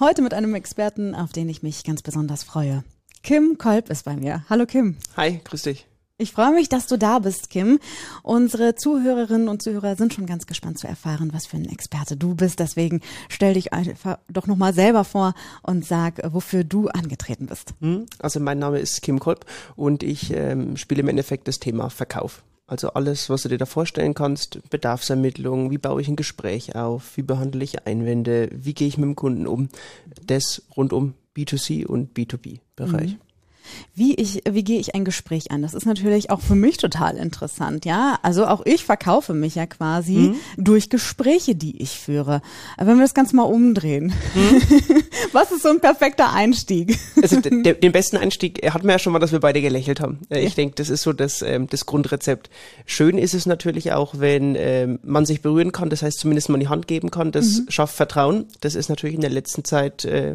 Heute mit einem Experten, auf den ich mich ganz besonders freue. Kim Kolb ist bei mir. Hallo Kim. Hi, grüß dich. Ich freue mich, dass du da bist, Kim. Unsere Zuhörerinnen und Zuhörer sind schon ganz gespannt zu erfahren, was für ein Experte du bist. Deswegen stell dich einfach doch nochmal selber vor und sag, wofür du angetreten bist. Hm, Also mein Name ist Kim Kolb und ich ähm, spiele im Endeffekt das Thema Verkauf. Also alles, was du dir da vorstellen kannst, Bedarfsermittlung, wie baue ich ein Gespräch auf, wie behandle ich Einwände, wie gehe ich mit dem Kunden um, das rund um B2C und B2B-Bereich. Wie ich, wie gehe ich ein Gespräch an? Das ist natürlich auch für mich total interessant, ja. Also auch ich verkaufe mich ja quasi durch Gespräche, die ich führe. Aber wenn wir das Ganze mal umdrehen, was ist so ein perfekter Einstieg? Also d- der, den besten Einstieg hatten wir ja schon mal, dass wir beide gelächelt haben. Äh, Ich denke, das ist so das, ähm, das Grundrezept. Schön ist es natürlich auch, wenn ähm, man sich berühren kann, das heißt zumindest mal die Hand geben kann, das schafft Vertrauen. Das ist natürlich in der letzten Zeit äh,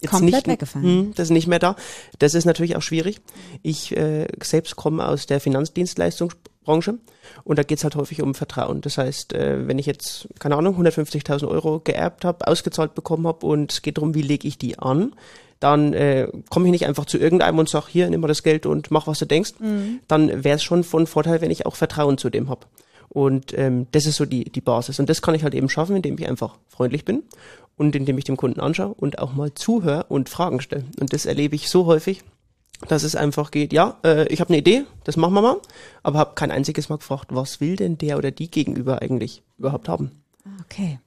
jetzt Komplett nicht, weggefallen. Hm, das ist nicht mehr da. Das ist natürlich auch schwierig. Ich äh, selbst komme aus der Finanzdienstleistungsbranche und da geht's halt häufig um Vertrauen. Das heißt, äh, wenn ich jetzt, keine Ahnung, 150.000 Euro geerbt habe, ausgezahlt bekommen habe und es geht darum, wie lege ich die an, dann äh, komme ich nicht einfach zu irgendeinem und sag hier, nimm mal das Geld und mach, was du denkst. Dann wäre es schon von Vorteil, wenn ich auch Vertrauen zu dem hab. Und ähm, das ist so die, die Basis. Und das kann ich halt eben schaffen, indem ich einfach freundlich bin und indem ich dem Kunden anschaue und auch mal zuhöre und Fragen stelle. Und das erlebe ich so häufig, dass es einfach geht, ja, äh, ich habe eine Idee, das machen wir mal, aber habe kein einziges Mal gefragt, was will denn der oder die gegenüber eigentlich überhaupt haben. Okay.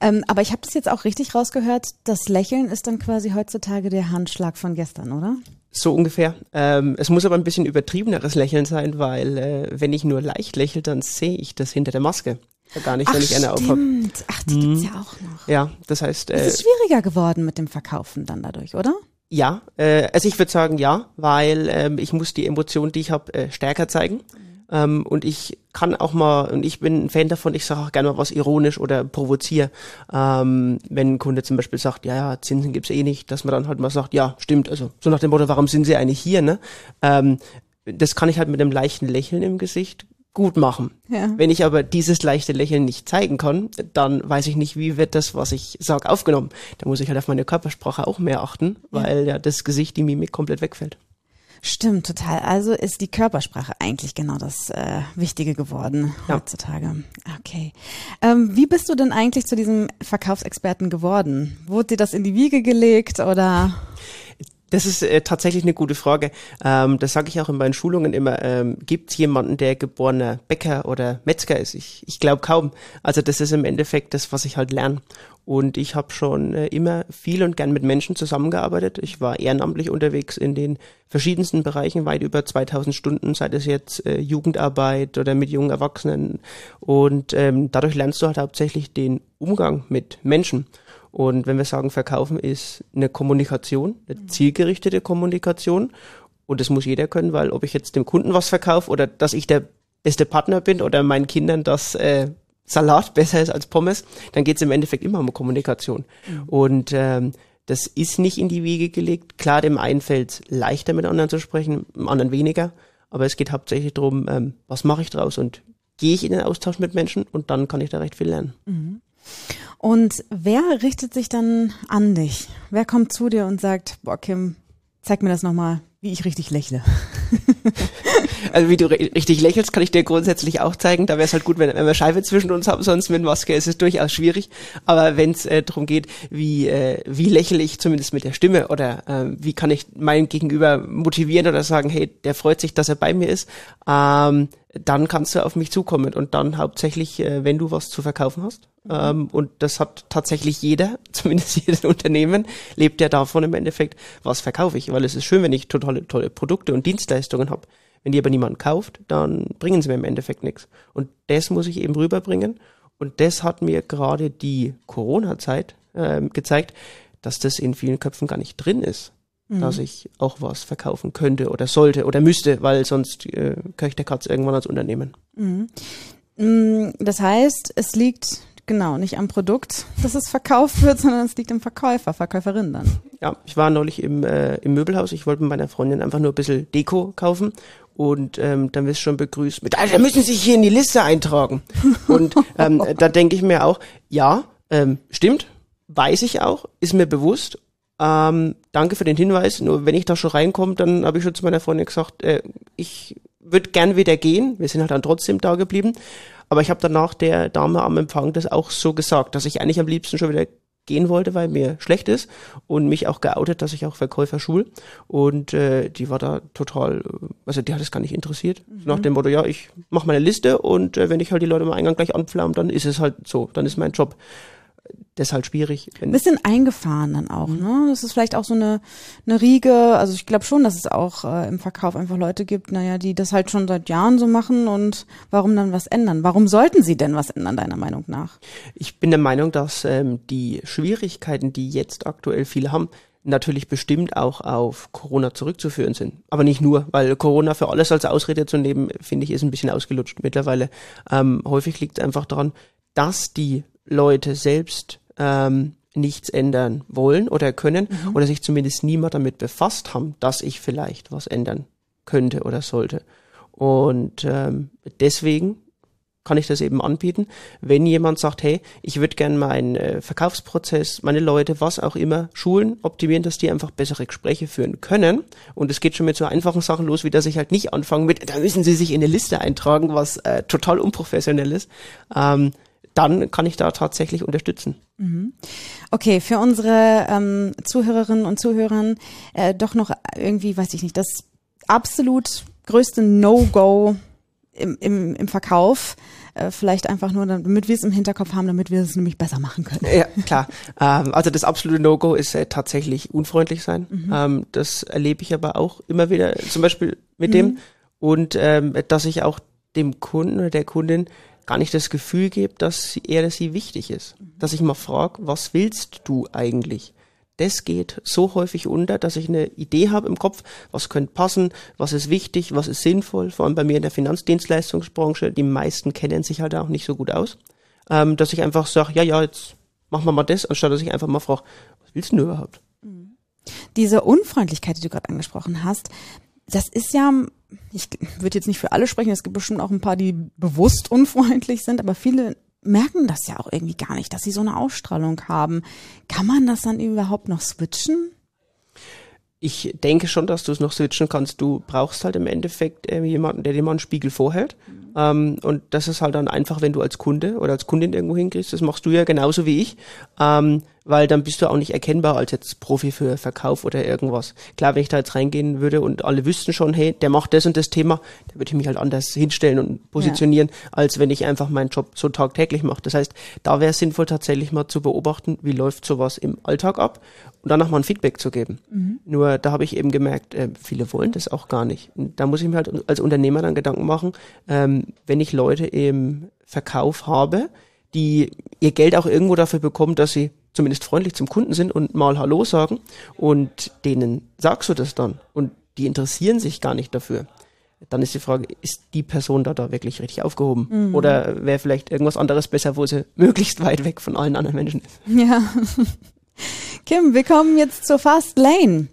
Ähm, aber ich habe das jetzt auch richtig rausgehört. Das Lächeln ist dann quasi heutzutage der Handschlag von gestern, oder? So ungefähr. Ähm, es muss aber ein bisschen übertriebeneres Lächeln sein, weil äh, wenn ich nur leicht lächle, dann sehe ich das hinter der Maske. Gar nicht, wenn ich eine aufhab. stimmt. Ach, die gibt's ja auch noch. Ja, das heißt, äh, Es ist schwieriger geworden mit dem Verkaufen dann dadurch, oder? Ja, äh, also ich würde sagen ja, weil ähm, ich muss die Emotion, die ich habe, äh, stärker zeigen. Ähm, und ich kann auch mal, und ich bin ein Fan davon, ich sage auch gerne mal was ironisch oder provoziere. Ähm, wenn ein Kunde zum Beispiel sagt, ja, ja, Zinsen gibt's eh nicht, dass man dann halt mal sagt, ja, stimmt, also so nach dem Motto, warum sind sie eigentlich hier, ne? Ähm, das kann ich halt mit einem leichten Lächeln im Gesicht gut machen. Ja. Wenn ich aber dieses leichte Lächeln nicht zeigen kann, dann weiß ich nicht, wie wird das, was ich sage, aufgenommen. Da muss ich halt auf meine Körpersprache auch mehr achten, weil ja das Gesicht, die Mimik komplett wegfällt. Stimmt, total. Also ist die Körpersprache eigentlich genau das äh, Wichtige geworden Ja. heutzutage. Okay. Ähm, wie bist du denn eigentlich zu diesem Verkaufsexperten geworden? Wurde dir das in die Wiege gelegt oder? Das ist äh, tatsächlich eine gute Frage. Ähm, das sage ich auch in meinen Schulungen immer. Ähm, Gibt es jemanden, der geborener Bäcker oder Metzger ist? Ich, ich glaube kaum. Also das ist im Endeffekt das, was ich halt lerne. Und ich habe schon äh, immer viel und gern mit Menschen zusammengearbeitet. Ich war ehrenamtlich unterwegs in den verschiedensten Bereichen, weit über 2000 Stunden, sei es jetzt äh, Jugendarbeit oder mit jungen Erwachsenen. Und ähm, dadurch lernst du halt hauptsächlich den Umgang mit Menschen. Und wenn wir sagen, verkaufen ist eine Kommunikation, eine zielgerichtete Kommunikation. Und das muss jeder können, weil ob ich jetzt dem Kunden was verkaufe oder dass ich der beste Partner bin oder meinen Kindern das äh, Salat besser ist als Pommes, dann geht es im Endeffekt immer um Kommunikation. Und ähm, das ist nicht in die Wiege gelegt. Klar, dem einen fällt leichter mit anderen zu sprechen, dem anderen weniger. Aber es geht hauptsächlich darum, ähm, was mache ich draus und gehe ich in den Austausch mit Menschen und dann kann ich da recht viel lernen. Und wer richtet sich dann an dich? Wer kommt zu dir und sagt, boah, Kim, zeig mir das nochmal, wie ich richtig lächle? Also wie du ri- richtig lächelst, kann ich dir grundsätzlich auch zeigen. Da wäre es halt gut, wenn, wenn wir Scheibe zwischen uns haben, sonst mit Maske ist es durchaus schwierig. Aber wenn es äh, darum geht, wie, äh, wie lächle ich zumindest mit der Stimme oder äh, wie kann ich meinen Gegenüber motivieren oder sagen, hey, der freut sich, dass er bei mir ist, ähm, dann kannst du auf mich zukommen und dann hauptsächlich, äh, wenn du was zu verkaufen hast. Ähm, und das hat tatsächlich jeder, zumindest jedes Unternehmen, lebt ja davon im Endeffekt, was verkaufe ich. Weil es ist schön, wenn ich totale tolle Produkte und Dienstleistungen habe. Wenn die aber niemand kauft, dann bringen sie mir im Endeffekt nichts. Und das muss ich eben rüberbringen. Und das hat mir gerade die Corona-Zeit ähm, gezeigt, dass das in vielen Köpfen gar nicht drin ist, mhm. dass ich auch was verkaufen könnte oder sollte oder müsste, weil sonst äh, köcht der Katz irgendwann als Unternehmen. Mhm. Mm, das heißt, es liegt genau nicht am Produkt, dass es verkauft wird, sondern es liegt im Verkäufer, Verkäuferin dann. Ja, ich war neulich im, äh, im Möbelhaus. Ich wollte mit meiner Freundin einfach nur ein bisschen Deko kaufen und ähm, dann wirst du schon begrüßt mit, Alter, müssen Sie sich hier in die Liste eintragen. und ähm, da denke ich mir auch, ja, ähm, stimmt, weiß ich auch, ist mir bewusst. Ähm, danke für den Hinweis. Nur wenn ich da schon reinkomme, dann habe ich schon zu meiner Freundin gesagt, äh, ich würde gern wieder gehen. Wir sind halt dann trotzdem da geblieben. Aber ich habe danach der Dame am Empfang das auch so gesagt, dass ich eigentlich am liebsten schon wieder gehen wollte, weil mir schlecht ist und mich auch geoutet, dass ich auch Verkäufer schul. Und äh, die war da total, also die hat es gar nicht interessiert. Mhm. Nach dem Motto, ja, ich mache meine Liste und äh, wenn ich halt die Leute am Eingang gleich anpflaume, dann ist es halt so, dann ist mein Job halt schwierig. Ein bisschen eingefahren dann auch, mhm. ne? Das ist vielleicht auch so eine, eine Riege, also ich glaube schon, dass es auch äh, im Verkauf einfach Leute gibt, naja, die das halt schon seit Jahren so machen und warum dann was ändern? Warum sollten sie denn was ändern, deiner Meinung nach? Ich bin der Meinung, dass ähm, die Schwierigkeiten, die jetzt aktuell viele haben, natürlich bestimmt auch auf Corona zurückzuführen sind. Aber nicht nur, weil Corona für alles als Ausrede zu nehmen, finde ich, ist ein bisschen ausgelutscht mittlerweile. Ähm, häufig liegt es einfach daran, dass die Leute selbst ähm, nichts ändern wollen oder können mhm. oder sich zumindest niemand damit befasst haben, dass ich vielleicht was ändern könnte oder sollte. Und ähm, deswegen kann ich das eben anbieten, wenn jemand sagt, hey, ich würde gerne meinen äh, Verkaufsprozess, meine Leute, was auch immer, schulen, optimieren, dass die einfach bessere Gespräche führen können. Und es geht schon mit so einfachen Sachen los, wie dass ich halt nicht anfangen mit, da müssen sie sich in eine Liste eintragen, was äh, total unprofessionell ist. Ähm, dann kann ich da tatsächlich unterstützen. Mhm. Okay, für unsere ähm, Zuhörerinnen und Zuhörer äh, doch noch irgendwie, weiß ich nicht, das absolut größte No-Go im, im, im Verkauf. Äh, vielleicht einfach nur, damit wir es im Hinterkopf haben, damit wir es nämlich besser machen können. Ja, klar. Ähm, also das absolute No-Go ist äh, tatsächlich unfreundlich sein. Mhm. Ähm, das erlebe ich aber auch immer wieder, zum Beispiel mit mhm. dem. Und ähm, dass ich auch dem Kunden oder der Kundin gar nicht das Gefühl gebe, dass er oder sie wichtig ist. Dass ich mal frage, was willst du eigentlich? Das geht so häufig unter, dass ich eine Idee habe im Kopf, was könnte passen, was ist wichtig, was ist sinnvoll, vor allem bei mir in der Finanzdienstleistungsbranche, die meisten kennen sich halt auch nicht so gut aus, ähm, dass ich einfach sage, ja, ja, jetzt machen wir mal das, anstatt dass ich einfach mal frage, was willst du denn überhaupt? Diese Unfreundlichkeit, die du gerade angesprochen hast, das ist ja ich würde jetzt nicht für alle sprechen, es gibt bestimmt auch ein paar, die bewusst unfreundlich sind, aber viele merken das ja auch irgendwie gar nicht, dass sie so eine Ausstrahlung haben. Kann man das dann überhaupt noch switchen? Ich denke schon, dass du es noch switchen kannst. Du brauchst halt im Endeffekt äh, jemanden, der dir mal einen Spiegel vorhält. Mhm. Ähm, und das ist halt dann einfach, wenn du als Kunde oder als Kundin irgendwo hinkriegst. Das machst du ja genauso wie ich. Ähm, weil dann bist du auch nicht erkennbar als jetzt Profi für Verkauf oder irgendwas. Klar, wenn ich da jetzt reingehen würde und alle wüssten schon, hey, der macht das und das Thema, dann würde ich mich halt anders hinstellen und positionieren, ja. als wenn ich einfach meinen Job so tagtäglich mache. Das heißt, da wäre es sinnvoll tatsächlich mal zu beobachten, wie läuft sowas im Alltag ab und danach mal ein Feedback zu geben. Mhm. Nur da habe ich eben gemerkt, äh, viele wollen das auch gar nicht. Und da muss ich mir halt als Unternehmer dann Gedanken machen, ähm, wenn ich Leute im Verkauf habe, die ihr Geld auch irgendwo dafür bekommen, dass sie zumindest freundlich zum Kunden sind und mal Hallo sagen und denen sagst du das dann und die interessieren sich gar nicht dafür. Dann ist die Frage, ist die Person da da wirklich richtig aufgehoben? Mhm. Oder wäre vielleicht irgendwas anderes besser, wo sie möglichst weit weg von allen anderen Menschen ist? Ja. Kim, wir kommen jetzt zur Fast Lane.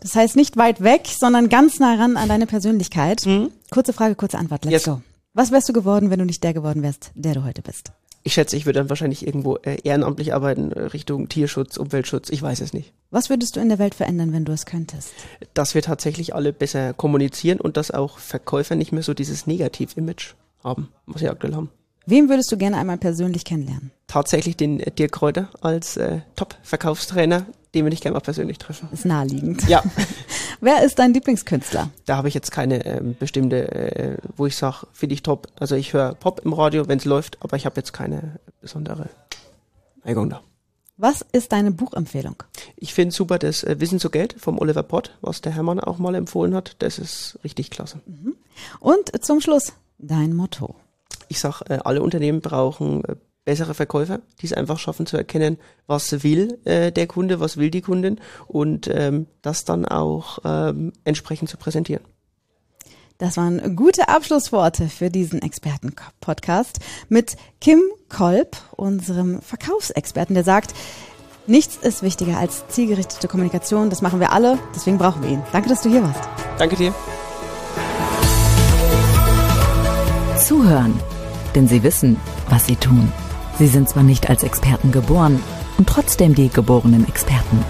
Das heißt nicht weit weg, sondern ganz nah ran an deine Persönlichkeit. Mhm. Kurze Frage, kurze Antwort. Let's yes. go. Was wärst du geworden, wenn du nicht der geworden wärst, der du heute bist? Ich schätze, ich würde dann wahrscheinlich irgendwo äh, ehrenamtlich arbeiten, äh, Richtung Tierschutz, Umweltschutz, ich weiß es nicht. Was würdest du in der Welt verändern, wenn du es könntest? Dass wir tatsächlich alle besser kommunizieren und dass auch Verkäufer nicht mehr so dieses Negativ-Image haben, was sie aktuell haben. Wem würdest du gerne einmal persönlich kennenlernen? Tatsächlich den äh, Dirk Kräuter als äh, Top-Verkaufstrainer, den würde ich gerne mal persönlich treffen. Ist naheliegend. Ja. Wer ist dein Lieblingskünstler? Da habe ich jetzt keine ähm, bestimmte, äh, wo ich sage, finde ich top. Also ich höre Pop im Radio, wenn es läuft, aber ich habe jetzt keine besondere Neigung da. Was ist deine Buchempfehlung? Ich finde super das äh, Wissen zu Geld vom Oliver Pott, was der Hermann auch mal empfohlen hat. Das ist richtig klasse. Mhm. Und zum Schluss dein Motto ich sage, äh, alle Unternehmen brauchen äh, bessere Verkäufer, die es einfach schaffen zu erkennen, was will äh, der Kunde, was will die Kundin und ähm, das dann auch ähm, entsprechend zu präsentieren. Das waren gute Abschlussworte für diesen Experten-Podcast mit Kim Kolb, unserem Verkaufsexperten, der sagt, nichts ist wichtiger als zielgerichtete Kommunikation. Das machen wir alle, deswegen brauchen wir ihn. Danke, dass du hier warst. Danke dir. Zuhören, denn sie wissen, was sie tun. Sie sind zwar nicht als Experten geboren und trotzdem die geborenen Experten.